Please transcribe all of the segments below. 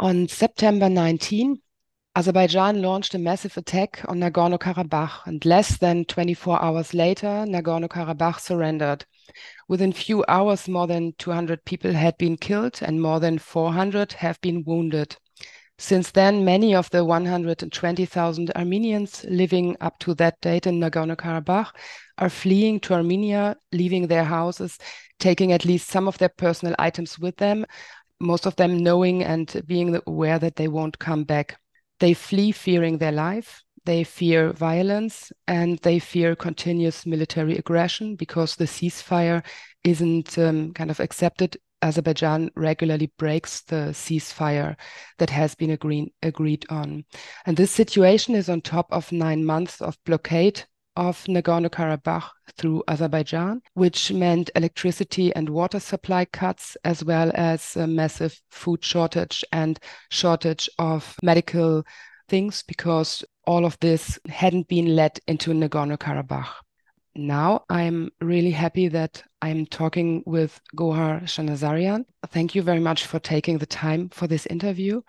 On September 19, Azerbaijan launched a massive attack on Nagorno Karabakh, and less than 24 hours later, Nagorno Karabakh surrendered. Within few hours, more than 200 people had been killed and more than 400 have been wounded. Since then, many of the 120,000 Armenians living up to that date in Nagorno Karabakh are fleeing to Armenia, leaving their houses, taking at least some of their personal items with them, most of them knowing and being aware that they won't come back. They flee fearing their life, they fear violence, and they fear continuous military aggression because the ceasefire isn't um, kind of accepted. Azerbaijan regularly breaks the ceasefire that has been agreed, agreed on. And this situation is on top of nine months of blockade of Nagorno Karabakh through Azerbaijan, which meant electricity and water supply cuts, as well as a massive food shortage and shortage of medical things, because all of this hadn't been let into Nagorno Karabakh. Now I'm really happy that I'm talking with Gohar Shahnazaryan. Thank you very much for taking the time for this interview.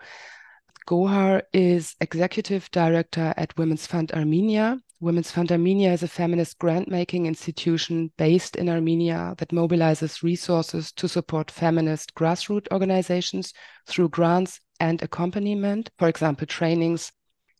Gohar is executive director at Women's Fund Armenia, Women's Fund Armenia is a feminist grant-making institution based in Armenia that mobilizes resources to support feminist grassroots organizations through grants and accompaniment, for example, trainings.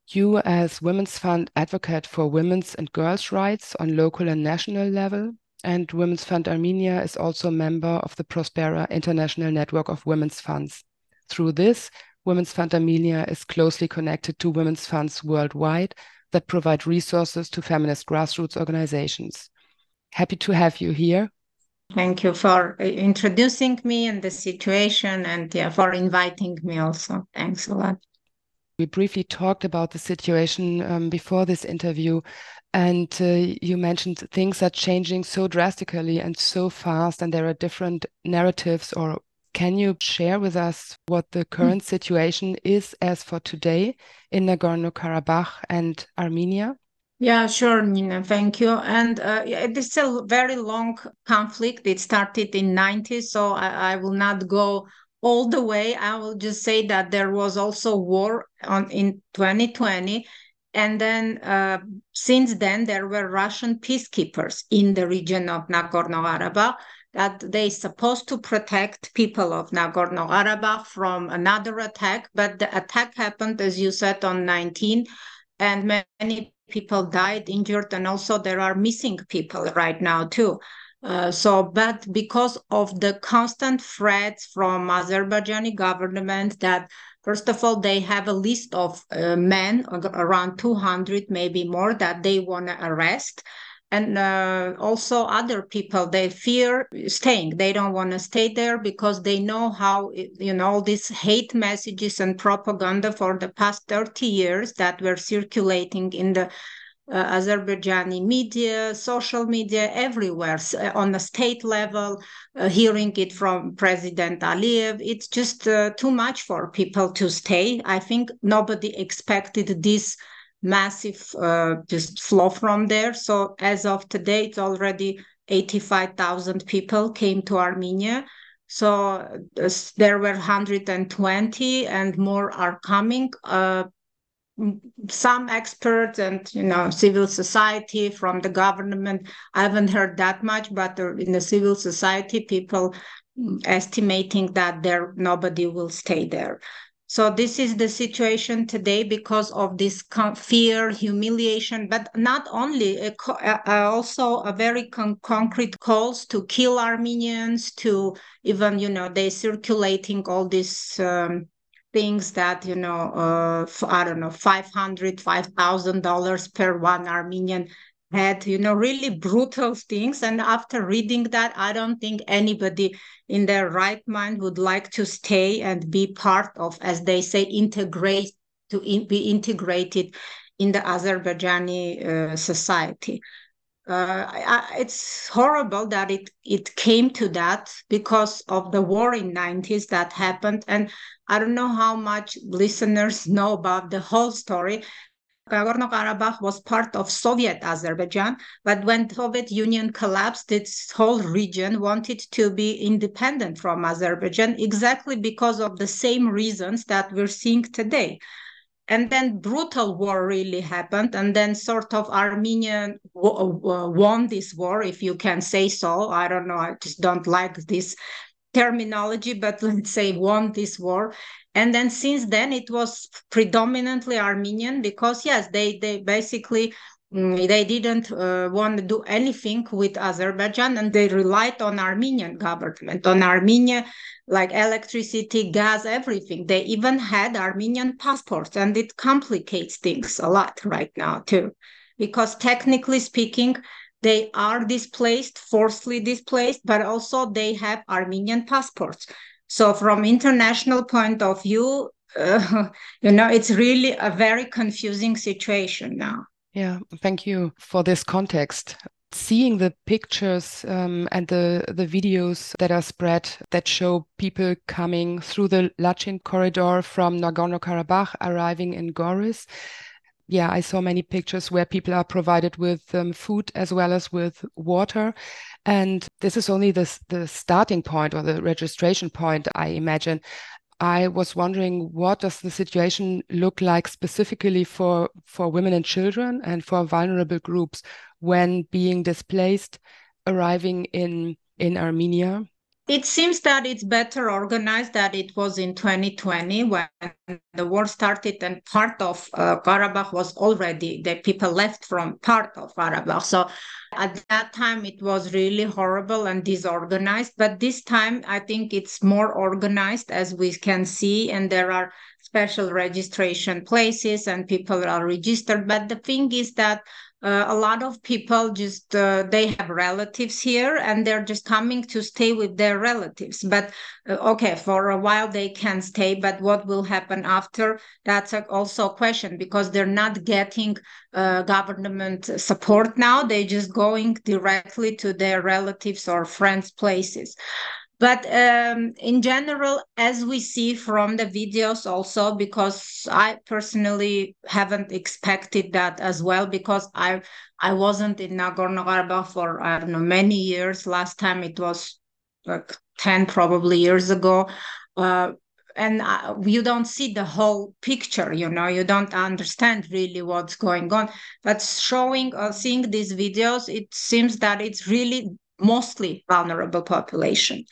You, as Women's Fund, advocate for women's and girls' rights on local and national level. And Women's Fund Armenia is also a member of the Prospera International Network of Women's Funds. Through this, Women's Fund Armenia is closely connected to women's funds worldwide that provide resources to feminist grassroots organizations. Happy to have you here. Thank you for uh, introducing me and the situation and yeah, for inviting me also. Thanks a lot. We briefly talked about the situation um, before this interview, and uh, you mentioned things are changing so drastically and so fast, and there are different narratives or can you share with us what the current situation is as for today in Nagorno Karabakh and Armenia? Yeah, sure, Nina. Thank you. And uh, it is a very long conflict. It started in 90s, so I, I, will not go all the way. I will just say that there was also war on in 2020. And then uh, since then, there were Russian peacekeepers in the region of Nagorno-Karabakh that they supposed to protect people of Nagorno-Karabakh from another attack, but the attack happened, as you said, on 19, and many people died, injured, and also there are missing people right now too. Uh, so, but because of the constant threats from Azerbaijani government that First of all, they have a list of uh, men, around 200, maybe more, that they want to arrest and uh, also other people they fear staying they don't want to stay there because they know how you know all these hate messages and propaganda for the past 30 years that were circulating in the uh, Azerbaijani media, social media, everywhere uh, on the state level, uh, hearing it from President Aliyev. It's just uh, too much for people to stay. I think nobody expected this massive uh, just flow from there. So as of today, it's already 85,000 people came to Armenia. So uh, there were 120 and more are coming. Uh, some experts and you know civil society from the government i haven't heard that much but in the civil society people mm, estimating that there nobody will stay there so this is the situation today because of this fear, humiliation, but not only, also a very con concrete calls to kill Armenians, to even, you know, they circulating all these um, things that, you know, uh, I don't know, 500, $5,000 per one Armenian had you know really brutal things. And after reading that i don't think anybody in their right mind would like to stay and be part of as they say integrate to in, be integrated in the azerbaijani uh, society. Uh, I, it's horrible that it it came to that because of the war in 90s that happened. And i don't know how much listeners know about the whole story Nagorno-Karabakh was part of Soviet Azerbaijan, but when Soviet Union collapsed, this whole region wanted to be independent from Azerbaijan exactly because of the same reasons that we're seeing today. And then brutal war really happened, and then sort of Armenia won this war, if you can say so. I don't know. I just don't like this terminology, but let's say won this war. And then since then, it was predominantly Armenian because yes, they they basically mm, they didn't uh, want to do anything with Azerbaijan, and they relied on Armenian government, on Armenia, like electricity, gas, everything. They even had Armenian passports, and it complicates things a lot right now too, because technically speaking, they are displaced, forcibly displaced, but also they have Armenian passports. So from international point of view, uh, you know, it's really a very confusing situation now. Yeah, thank you for this context. Seeing the pictures um, and the, the videos that are spread that show people coming through the Lachin corridor from Nagorno Karabakh arriving in Goris, yeah, I saw many pictures where people are provided with um, food as well as with water. And this is only the, the starting point or the registration point, I imagine. I was wondering what does the situation look like specifically for, for women and children and for vulnerable groups when being displaced, arriving in, in Armenia? It seems that it's better organized than it was in 2020 when the war started and part of uh, Karabakh was already, the people left from part of Karabakh. So at that time, it was really horrible and disorganized. But this time, I think it's more organized as we can see, and there are special registration places and people are registered. But the thing is that uh, a lot of people just uh, they have relatives here and they're just coming to stay with their relatives. But uh, okay for a while they can stay but what will happen after? That's a, also a question because they're not getting uh, government support now. They're just going directly to their relatives or friends places but um, in general as we see from the videos also because i personally haven't expected that as well because i i wasn't in nagorno-karabakh for i don't know many years. Last time it was like 10 probably years ago. Uh, and uh, you don't see the whole picture you know you don't understand really what's going on. But showing uh, seeing these videos it seems that it's really mostly vulnerable population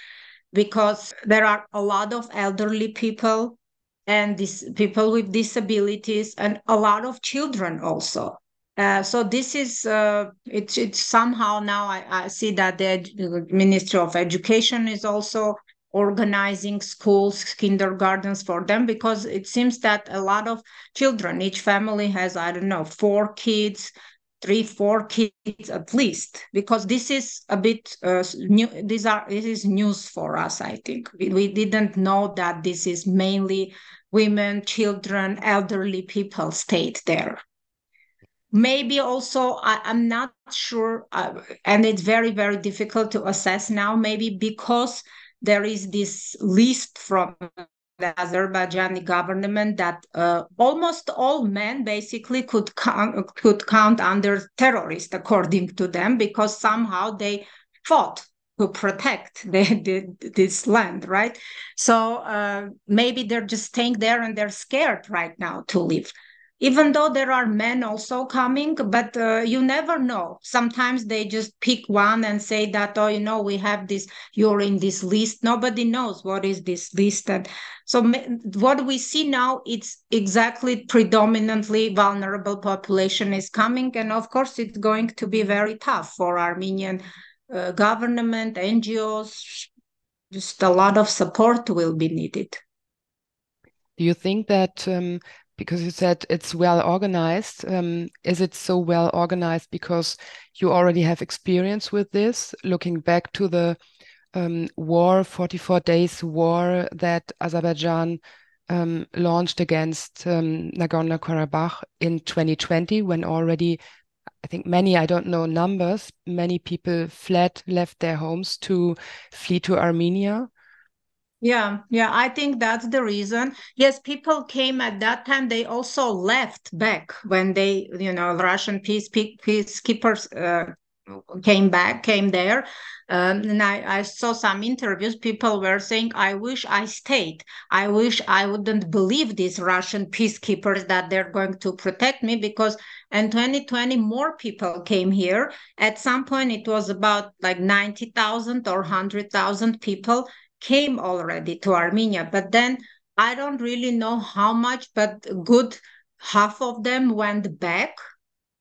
because there are a lot of elderly people and these people with disabilities and a lot of children also. Uh, so this is uh, it's it's somehow now I, I see that the Ministry of Education is also organizing schools, kindergartens for them because it seems that a lot of children, each family has I don't know four kids, three four kids at least because this is a bit uh, new these are this is news for us i think. We, we didn't know that this is mainly women children elderly people stayed there. Maybe also I, am not sure uh, and it's very very difficult to assess now maybe because there is this list from the Azerbaijani government that uh, almost all men basically could count, could count under terrorist according to them because somehow they fought to protect the, the, this land, right? So uh, maybe they're just staying there and they're scared right now to leave even though there are men also coming but uh, you never know. Sometimes they just pick one and say that oh you know we have this you're in this list. Nobody knows what is this list and so what we see now it's exactly predominantly vulnerable population is coming and of course it's going to be very tough for armenian uh, government ngos just a lot of support will be needed. Do you think that um, because you said it's well organized. Um, is it so well organized because you already have experience with this? Looking back to the um, war, 44 days war that Azerbaijan um, launched against um, Nagorno Karabakh in 2020, when already, I think many, I don't know numbers, many people fled, left their homes to flee to Armenia. Yeah, yeah, I think that's the reason. Yes, people came at that time. They also left back when they, you know, Russian peace peacekeepers uh, came back, came there. Um, and I, I saw some interviews. People were saying, I wish I stayed. I wish I wouldn't believe these Russian peacekeepers that they're going to protect me because in 2020, more people came here. At some point, it was about like 90,000 or 100,000 people came already to Armenia. But then I don't really know how much, but good half of them went back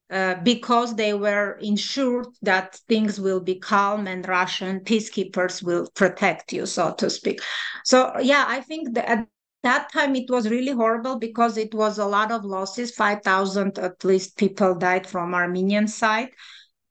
uh, because they were ensured that things will be calm and Russian peacekeepers will protect you, so to speak. So, yeah, I think at that time it was really horrible because it was a lot of losses 5,000 at least people died from Armenian side.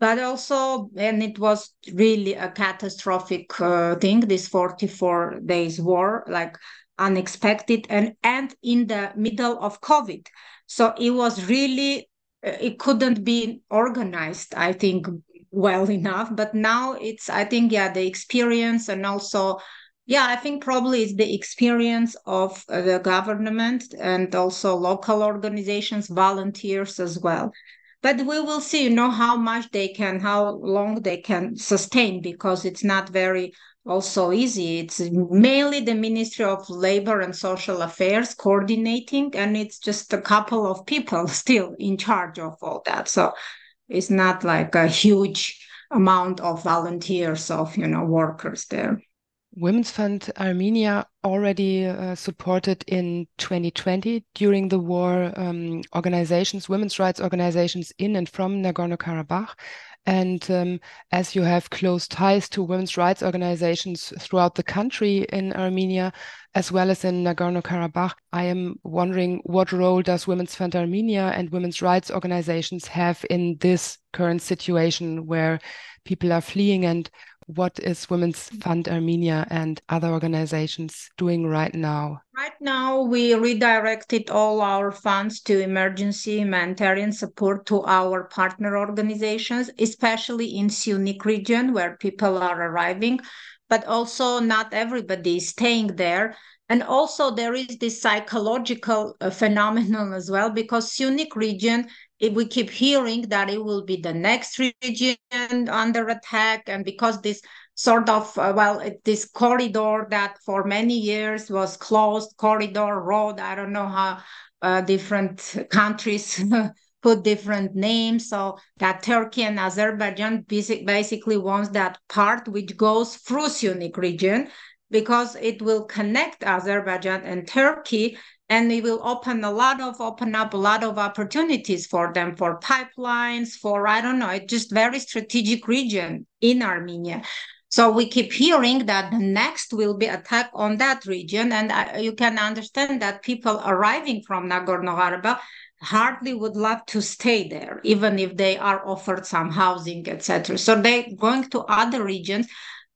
But also, and it was really a catastrophic uh, thing, this 44 days war, like unexpected and and in the middle of covid. So it was really uh, it couldn't be organized i think well enough. But now it's i think yeah the experience and also yeah i think probably it's the experience of uh, the government and also local organizations volunteers as well but we will see you know how much they can how long they can sustain because it's not very also easy. It's mainly the Ministry of Labor and Social Affairs coordinating, and it's just a couple of people still in charge of all that. So it's not like a huge amount of volunteers of you know workers there. Women's Fund Armenia already uh, supported in 2020 during the war um, organizations, women's rights organizations in and from Nagorno Karabakh. And um, as you have close ties to women's rights organizations throughout the country in Armenia, as well as in Nagorno Karabakh, I am wondering what role does Women's Fund Armenia and women's rights organizations have in this current situation where people are fleeing and what is Women's Fund Armenia and other organizations doing right now? Right now, we redirected all our funds to emergency humanitarian support to our partner organizations, especially in Syunik region where people are arriving, but also not everybody is staying there. And also there is this psychological uh, phenomenon as well, because Syunik region if we keep hearing that it will be the next region under attack and because this sort of uh, well this corridor that for many years was closed corridor road i don't know how uh, different countries put different names so that turkey and azerbaijan basic, basically wants that part which goes through Syunik region because it will connect azerbaijan and turkey and it will open a lot of open up a lot of opportunities for them for pipelines for i don't know it's just very strategic region in armenia. So we keep hearing that the next will be attack on that region. And uh, you can understand that people arriving from nagorno-karabakh hardly would love to stay there even if they are offered some housing etc so they're going to other regions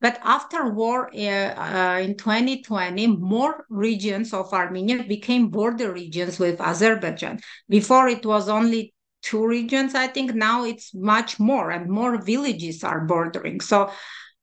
but after war uh, uh, in 2020, more regions of Armenia became border regions with Azerbaijan. Before it was only two regions, I think now it's much more and more villages are bordering. So,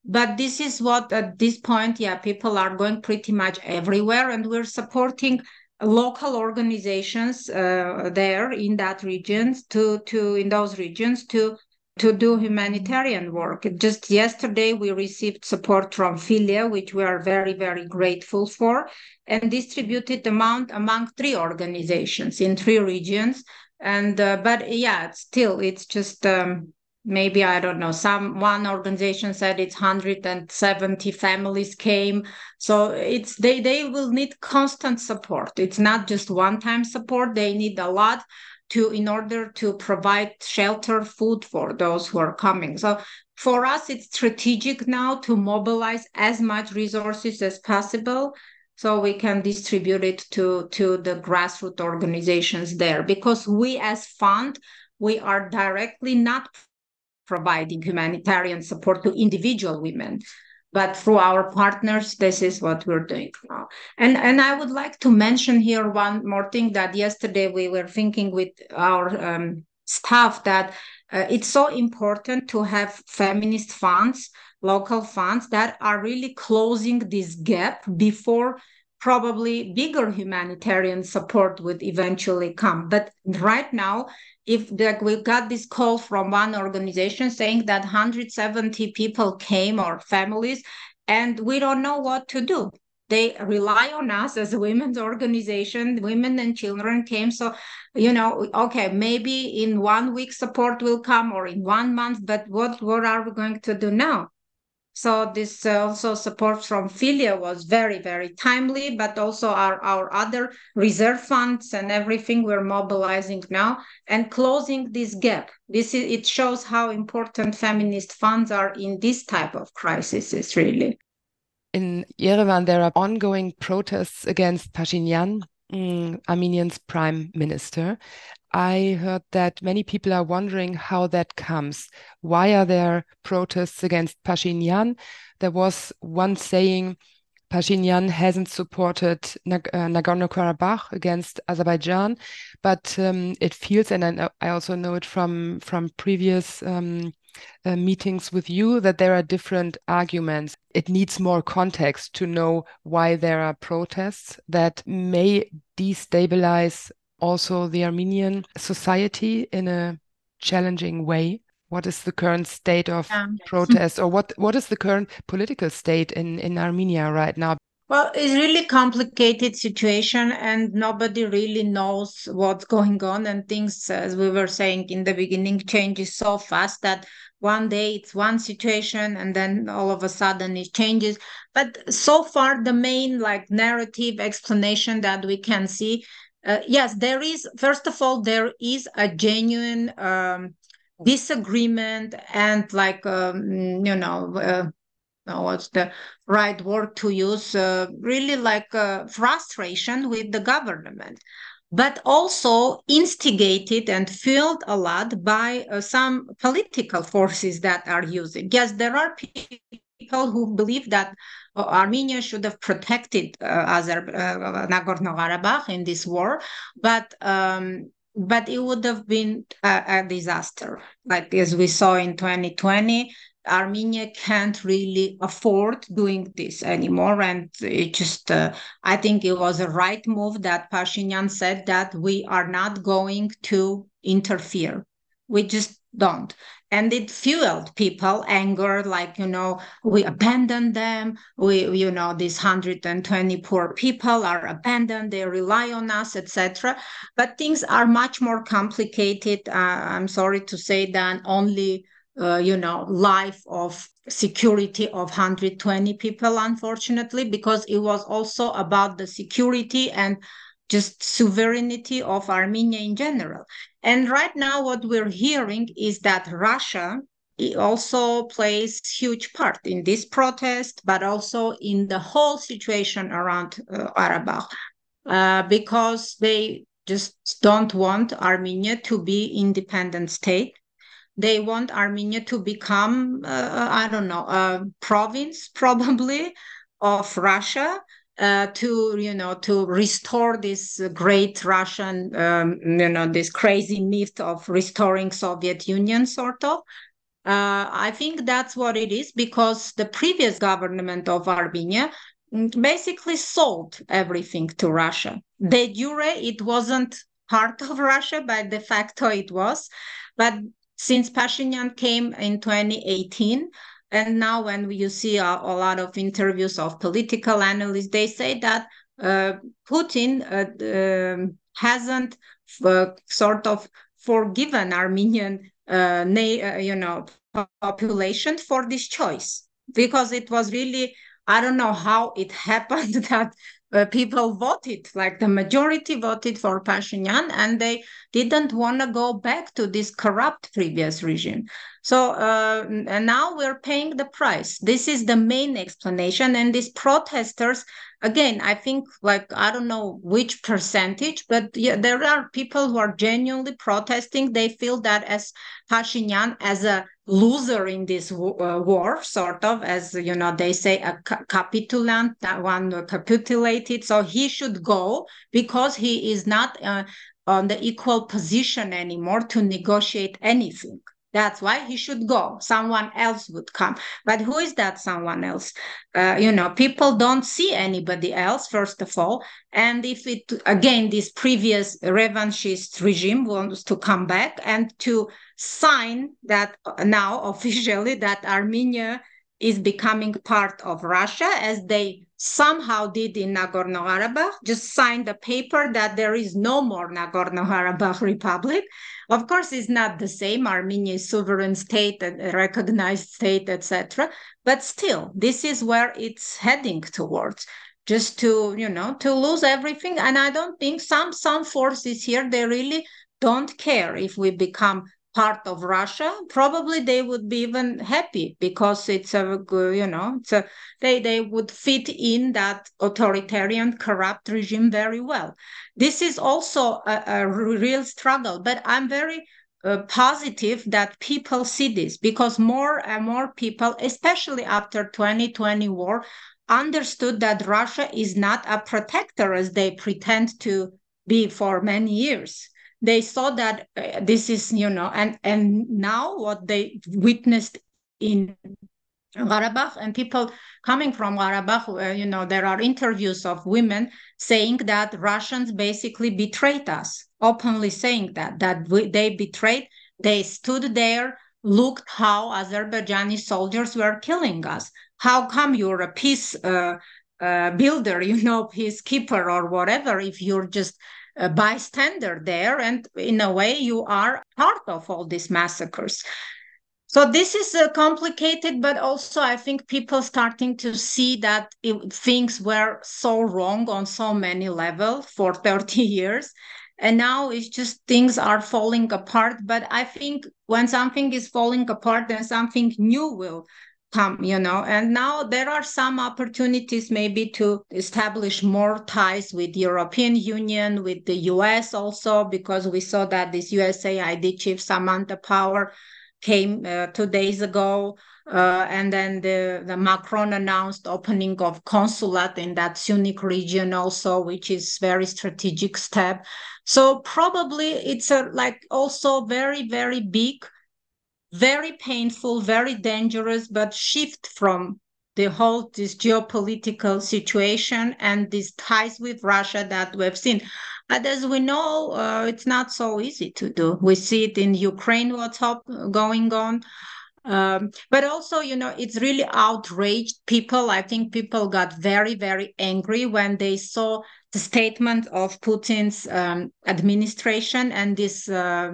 but this is what at this point, yeah, people are going pretty much everywhere and we're supporting local organizations uh, there in that regions to to in those regions to to do humanitarian work. Just yesterday, we received support from Filia, which we are very, very grateful for, and distributed amount among three organizations in three regions. And uh, but yeah, still, it's just um, maybe I don't know. Some one organization said it's 170 families came, so it's they they will need constant support. It's not just one time support. They need a lot to in order to provide shelter food for those who are coming. So for us it's strategic now to mobilize as much resources as possible so we can distribute it to to the grassroots organizations there. Because we as fund we are directly not providing humanitarian support to individual women but through our partners this is what we're doing now and and i would like to mention here one more thing that yesterday we were thinking with our um, staff that uh, it's so important to have feminist funds local funds that are really closing this gap before probably bigger humanitarian support would eventually come. But right now, if like we got this call from one organization saying that 170 people came or families, and we don't know what to do. They rely on us as a women's organization. Women and children came. So, you know, okay, maybe in one week support will come or in one month, but what, what are we going to do now? So this uh, also support from Filia was very, very timely, but also our, our other reserve funds and everything we're mobilizing now and closing this gap. This is, it shows how important feminist funds are in this type of crises, really. In Yerevan, there are ongoing protests against Pashinyan, mm, Armenian's prime minister. I heard that many people are wondering how that comes. Why are there protests against Pashinyan? There was one saying Pashinyan hasn't supported Nag- uh, Nagorno-Karabakh against Azerbaijan, but um, it feels, and I, I, also know it from from previous um, uh, meetings with you, that there are different arguments. It needs more context to know why there are protests that may destabilize also the Armenian society in a challenging way? What is the current state of yeah. protest, or what what is the current political state in in Armenia right now? Well, it's really complicated situation, and nobody really knows what's going on. And things, as we were saying in the beginning, changes so fast that one day it's one situation, and then all of a sudden it changes. But so far, the main like narrative explanation that we can see uh, yes, there is, first of all, there is a genuine um, disagreement and like, um, you know, uh, what's the right word to use? Uh, really like uh, frustration with the government, but also instigated and fueled a lot by uh, some political forces that are using. Yes, there are people who believe that Armenia should have protected uh, uh, Nagorno-Karabakh in this war, but um, but it would have been a, a, disaster. Like as we saw in 2020, Armenia can't really afford doing this anymore, and it just uh, I think it was a right move that Pashinyan said that we are not going to interfere. We just don't and it fueled people anger like you know we abandoned them. We you know these 120 poor people are abandoned. They rely on us etc but things are much more complicated uh, i'm sorry to say than only uh, you know life of security of 120 people unfortunately because it was also about the security and just sovereignty of Armenia in general. And right now, what we're hearing is that Russia also plays huge part in this protest, but also in the whole situation around uh, uh, because they just don't want Armenia to be independent state. They want Armenia to become, uh, I don't know, a province probably of Russia, uh, to you know to restore this great Russian um, you know this crazy myth of restoring Soviet Union sort of. Uh, I think that's what it is because the previous government of Armenia mm, basically sold everything to Russia. De jure, it wasn't part of Russia, but de facto it was. But since Pashinyan came in 2018, and now, when you see a, a lot of interviews of political analysts, they say that uh, Putin uh, um, hasn't uh, sort of forgiven Armenian, uh, uh, you know, population for this choice because it was really I don't know how it happened that uh, people voted, like the majority voted for Pashinyan, and they didn't want to go back to this corrupt previous regime. So uh, now we're paying the price. This is the main explanation. And these protesters, again, I think like I don't know which percentage, but yeah, there are people who are genuinely protesting. They feel that as Pashinyan as a loser in this uh, war, sort of, as you know, they say a ca- capitulant, that one capitulated. So he should go because he is not uh, on the equal position anymore to negotiate anything That's why he should go. Someone else would come. But who is that someone else? Uh, you know, people don't see anybody else, first of all. And if it, again, this previous revanchist regime wants to come back and to sign that now officially that Armenia is becoming part of Russia, as they somehow did in Nagorno Karabakh, just signed a paper that there is no more Nagorno Karabakh Republic. Of course, it's not the same. Armenia is sovereign state, a recognized state, etc. But still, this is where it's heading towards. Just to you know to lose everything, and I don't think some some forces here they really don't care if we become part of Russia, probably they would be even happy because it's a you know it's a, they they would fit in that authoritarian corrupt regime very well. This is also a, a real struggle, but I'm very uh, positive that people see this because more and more people, especially after 2020 war, understood that Russia is not a protector as they pretend to be for many years they saw that uh, this is you know and and now what they witnessed in Karabakh and people coming from Karabakh, you know, there are interviews of women saying that Russians basically betrayed us, openly saying that, that we, they betrayed, they stood there, looked how Azerbaijani soldiers were killing us. How come you're a peace uh, uh, builder, you know, peacekeeper or whatever, if you're just a bystander there and in a way you are part of all these massacres. So this is uh, complicated but also i think people starting to see that it, things were so wrong on so many levels for 30 years. And now it's just things are falling apart but i think when something is falling apart then something new will come you know. And now there are some opportunities maybe to establish more ties with european union with the us also because we saw that this usaid chief samantha power came uh, two days ago uh, and then the, the macron announced opening of consulate in that Syunik region also which is very strategic step. So probably it's a like also very very big very painful, very dangerous, but shift from the whole this geopolitical situation and these ties with Russia that we've seen. But as we know, uh, it's not so easy to do. We see it in Ukraine, what's up, going on. Um, but also, you know, it's really outraged people. I think people got very, very angry when they saw the statement of Putin's um, administration and this uh,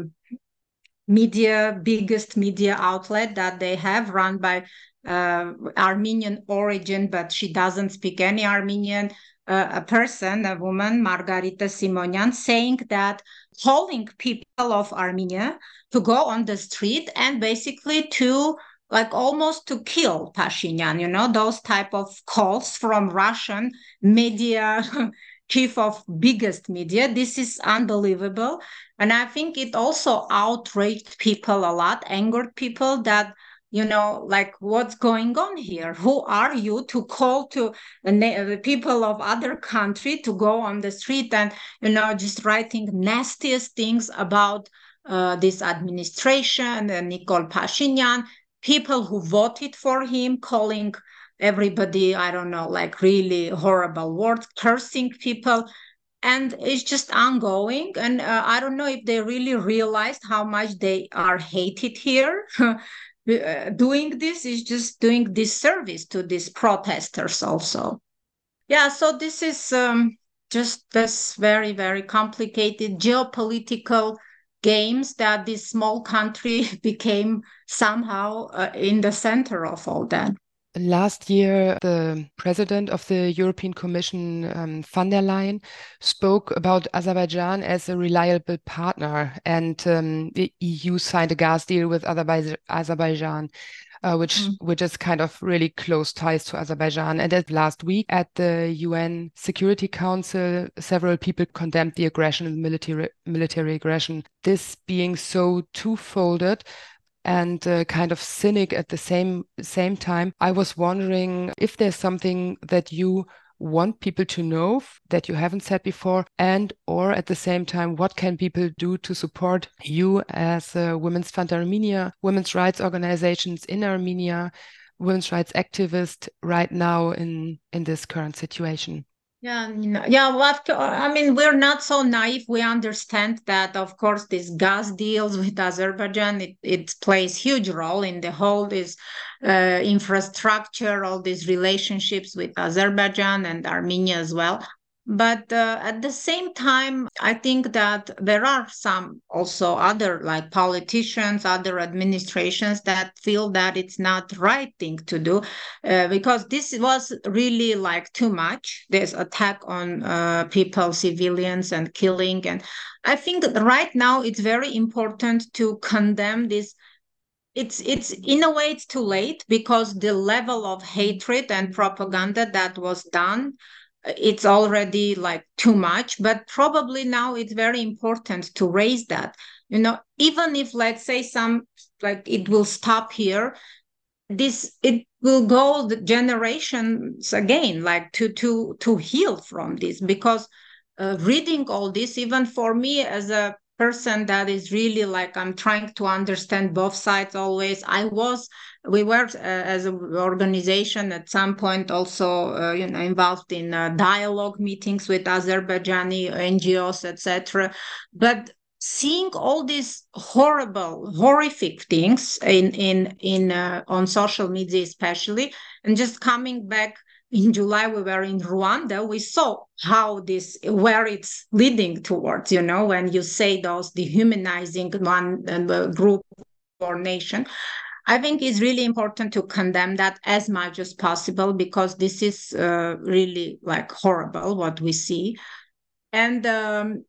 media biggest media outlet that they have run by uh, Armenian origin, but she doesn't speak any Armenian. Uh, a person, a woman, Margarita Simonyan, saying that calling people of Armenia to go on the street and basically to like almost to kill Pashinyan, you know, those type of calls from Russian media chief of biggest media. This is unbelievable. And I think it also outraged people a lot, angered people that, you know, like what's going on here? Who are you to call to the people of other country to go on the street and, you know, just writing nastiest things about uh, this administration and Nikol Pashinyan, people who voted for him, calling everybody, I don't know, like really horrible words, cursing people. And it's just ongoing. And uh, I don't know if they really realized how much they are hated here. Uh, doing this is just doing disservice to these protesters also. Yeah, so this is um, just this very, very complicated geopolitical games that this small country became somehow uh, in the center of all that. Last year, the president of the European Commission, um, von der Leyen, spoke about Azerbaijan as a reliable partner, and um, the EU signed a gas deal with Azerbaijan. Uh, which mm. which is kind of really close ties to Azerbaijan. And at last week at the UN Security Council, several people condemned the aggression, military military aggression. This being so two-folded, and uh, kind of cynic at the same same time. I was wondering if there's something that you want people to know that you haven't said before and or at the same time what can people do to support you as a women's fund armenia women's rights organizations in armenia women's rights activist right now in in this current situation yeah, yeah. Well, I mean, we're not so naive. We understand that, of course, these gas deals with Azerbaijan it, it plays huge role in the whole this uh, infrastructure, all these relationships with Azerbaijan and Armenia as well. But uh, at the same time, I think that there are some also other like politicians, other administrations that feel that it's not right thing to do uh, because this was really like too much. This attack on uh, people, civilians, and killing. And I think right now it's very important to condemn this it's it's in a way it's too late because the level of hatred and propaganda that was done it's already like too much but probably now it's very important to raise that. You know even if let's say some like it will stop here this it will go the generations again like to to to heal from this because uh, reading all this even for me as a person that is really like i'm trying to understand both sides always. I was we were uh, as an organization at some point also uh, you know involved in uh, dialogue meetings with azerbaijani ngos etc but seeing all these horrible horrific things in in in uh, on social media especially and just coming back in July we were in Rwanda, we saw how this where it's leading towards. You know, when you say those dehumanizing one uh, group or nation. I think it's really important to condemn that as much as possible because this is uh, really like horrible what we see. And um,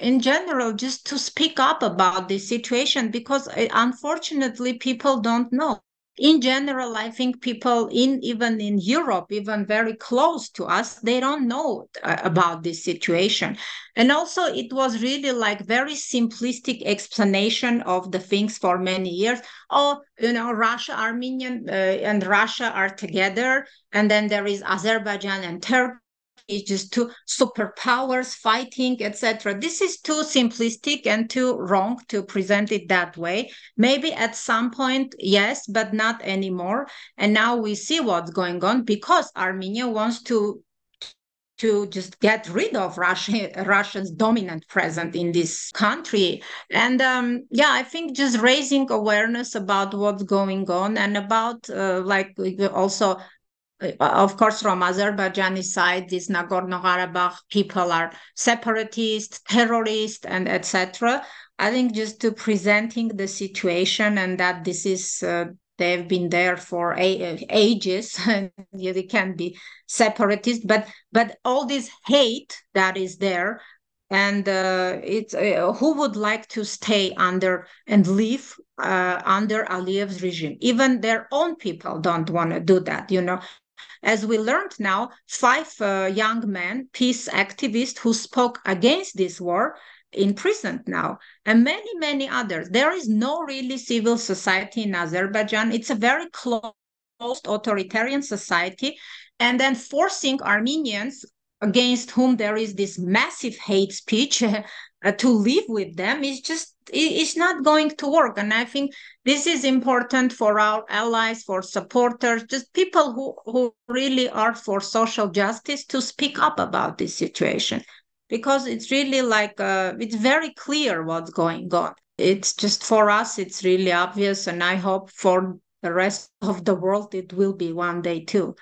in general, just to speak up about this situation because uh, unfortunately people don't know in general i think people in even in europe even very close to us they don't know uh, about this situation. And also it was really like very simplistic explanation of the things for many years. Oh you know russia armenian uh, and russia are together and then there is azerbaijan and turkey is just two superpowers fighting, etc. This is too simplistic and too wrong to present it that way. Maybe at some point, yes, but not anymore. And now we see what's going on because Armenia wants to to just get rid of Russia, Russia's dominant presence in this country. And um, yeah, I think just raising awareness about what's going on and about uh, like also of course, from Azerbaijani side, these Nagorno-Karabakh people are separatists, terrorists, and etc. I think just to presenting the situation and that this is uh, they've been there for a- ages and they can be separatist, but but all this hate that is there and uh, it's uh, who would like to stay under and live uh, under Aliyev's regime. Even their own people don't want to do that. You know, as we learned now, five uh, young men, peace activists who spoke against this war, imprisoned now, and many, many others. There is no really civil society in Azerbaijan. It's a very closed authoritarian society. And then forcing Armenians against whom there is this massive hate speech uh, to live with them is just it's not going to work. And i think this is important for our allies for supporters just people who who really are for social justice to speak up about this situation. Because it's really like uh, it's very clear what's going on. It's just for us it's really obvious. And i hope for the rest of the world it will be one day too.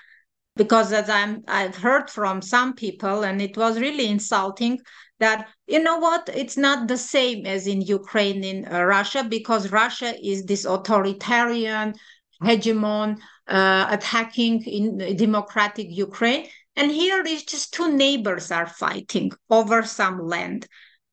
Because as i'm i've heard from some people and it was really insulting that you know what? It's not the same as in ukraine in uh, russia because russia is this authoritarian hegemon uh, attacking in democratic ukraine. And here is just two neighbors are fighting over some land.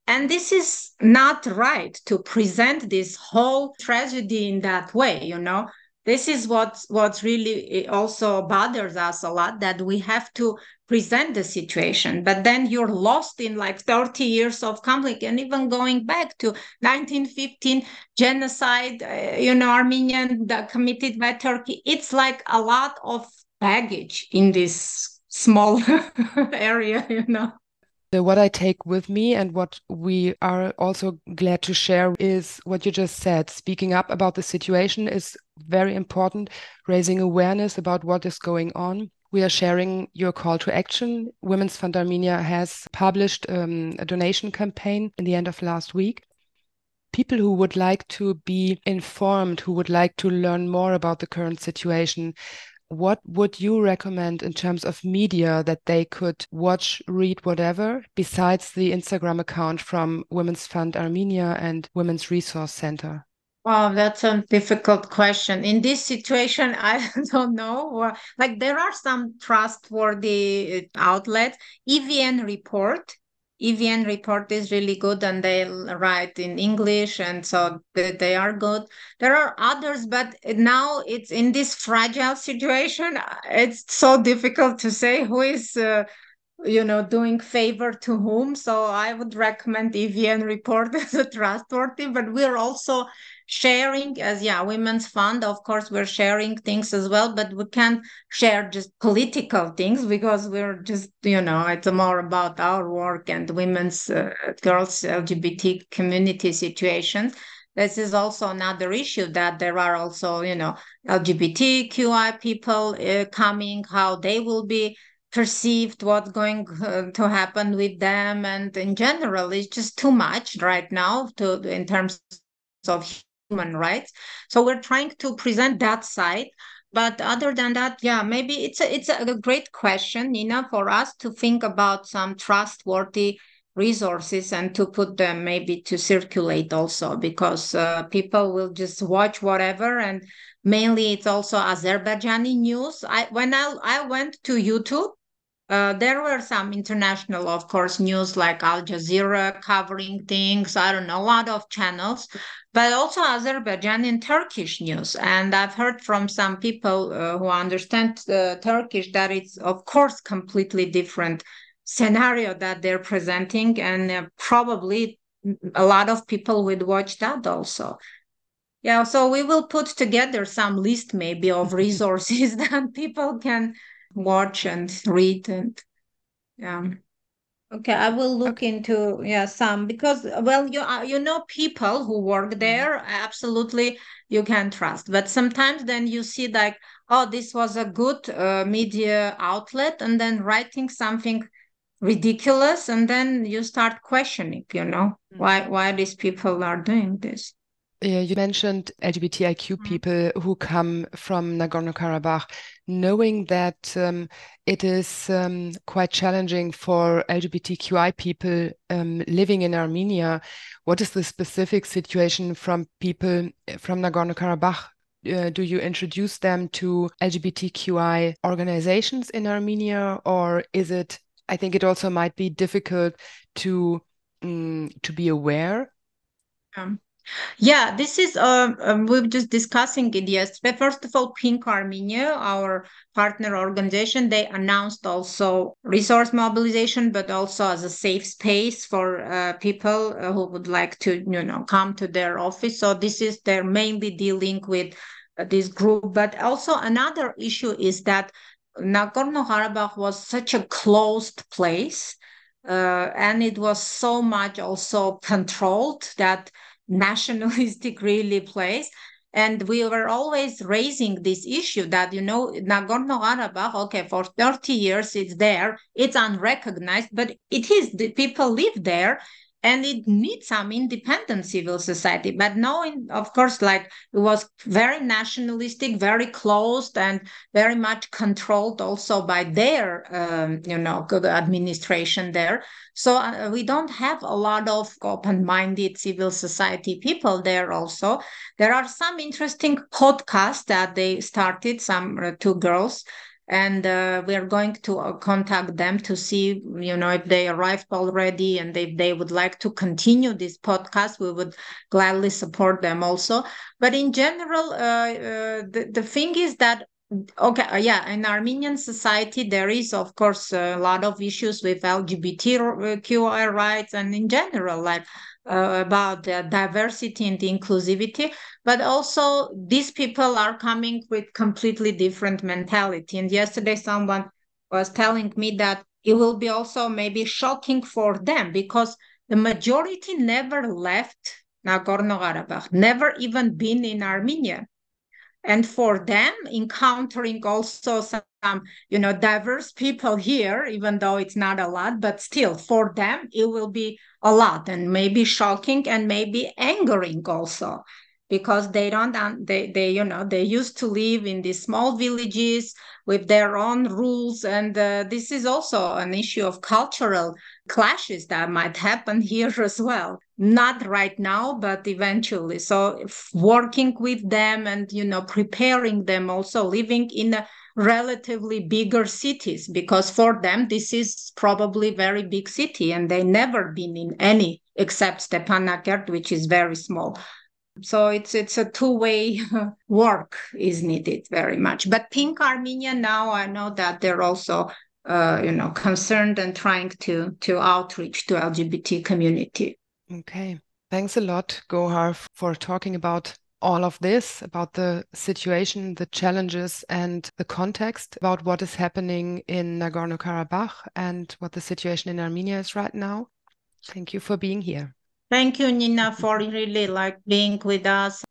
And this is not right to present this whole tragedy in that way you know? This is what what really also bothers us a lot that we have to present the situation but then you're lost in like 30 years of conflict and even going back to 1915 genocide uh, you know armenian committed by turkey it's like a lot of baggage in this small area, you know. So what I take with me and what we are also glad to share is what you just said. Speaking up about the situation is very important, raising awareness about what is going on. We are sharing your call to action. Women's Fund Armenia has published um, a donation campaign in the end of last week. People who would like to be informed, who would like to learn more about the current situation, what would you recommend in terms of media that they could watch, read, whatever, besides the Instagram account from Women's Fund Armenia and Women's Resource Center? Wow, that's a difficult question. In this situation, I don't know. Like there are some trustworthy outlets. EVN report EVN report is really good and they write in English and so they, they are good. There are others, but now it's in this fragile situation. It's so difficult to say who is, uh, you know, doing favor to whom. So I would recommend EVN report as a trustworthy, but we're also sharing as yeah women's fund. Of course we're sharing things as well but we can't share just political things because we're just you know it's more about our work and women's uh, girls lgbt community situations this is also another issue that there are also you know lgbtqi people uh, coming how they will be perceived what's going uh, to happen with them. And in general it's just too much right now to in terms of human rights. So we're trying to present that side. But other than that, yeah, maybe it's a, it's a great question, Nina, for us to think about some trustworthy resources and to put them maybe to circulate also because uh, people will just watch whatever and mainly it's also Azerbaijani news. I when I I went to YouTube uh, there were some international, of course, news like Al Jazeera covering things. I don't know, a lot of channels, but also Azerbaijani and Turkish news. And I've heard from some people uh, who understand uh, Turkish that it's, of course, completely different scenario that they're presenting. And uh, probably a lot of people would watch that also. Yeah, so we will put together some list maybe of resources that people can watch and read and yeah okay i will look okay. into yeah some because well you uh, you know people who work mm-hmm. there mm-hmm. absolutely you can trust but sometimes then you see like oh this was a good uh, media outlet and then writing something ridiculous and then you start questioning you know mm-hmm. why why these people are doing this yeah, you mentioned LGBTIQ mm-hmm. people who come from Nagorno-Karabakh, knowing that um, it is um, quite challenging for LGBTQI people um, living in Armenia. What is the specific situation from people from Nagorno-Karabakh? Uh, do you introduce them to LGBTQI organizations in Armenia, or is it? I think it also might be difficult to um, to be aware. Um, yeah, this is um, um, we are just discussing it yesterday. First of all, Pink Armenia, our partner organization, they announced also resource mobilization, but also as a safe space for uh, people uh, who would like to, you know, come to their office. So this is they're mainly dealing with uh, this group. But also another issue is that Nagorno-Karabakh was such a closed place, uh, and it was so much also controlled that nationalistic really place. And we were always raising this issue that you know nagorno-karabakh okay for 30 years it's there it's unrecognized but it is the people live there and it needs some independent civil society. But knowing of course like it was very nationalistic very closed and very much controlled also by their um, you know administration there. So uh, we don't have a lot of open-minded civil society people there also. There are some interesting podcasts that they started some uh, two girls and uh, we are going to uh, contact them to see you know if they arrived already and if they would like to continue this podcast we would gladly support them also. But in general uh, uh the, the thing is that okay uh, yeah in armenian society there is of course a lot of issues with lgbtqi rights and in general like uh, about diversity and inclusivity but also these people are coming with completely different mentality and yesterday someone was telling me that it will be also maybe shocking for them because the majority never left Nagorno Karabakh, never even been in Armenia. And for them, encountering also some, you know, diverse people here, even though it's not a lot, but still for them, it will be a lot and maybe shocking and maybe angering also because they don't they they you know they used to live in these small villages with their own rules. And uh, this is also an issue of cultural clashes that might happen here as well. Not right now but eventually. So working with them and you know preparing them also living in a relatively bigger cities because for them this is probably very big city and they never been in any except Stepanakert which is very small so it's it's a two-way work is needed very much. But Pink Armenia now I know that they're also uh, you know concerned and trying to to outreach to LGBT community. Okay. Thanks a lot, Gohar, for talking about all of this, about the situation, the challenges, and the context about what is happening in Nagorno Karabakh and what the situation in Armenia is right now. Thank you for being here. Thank you, Nina, for really like being with us.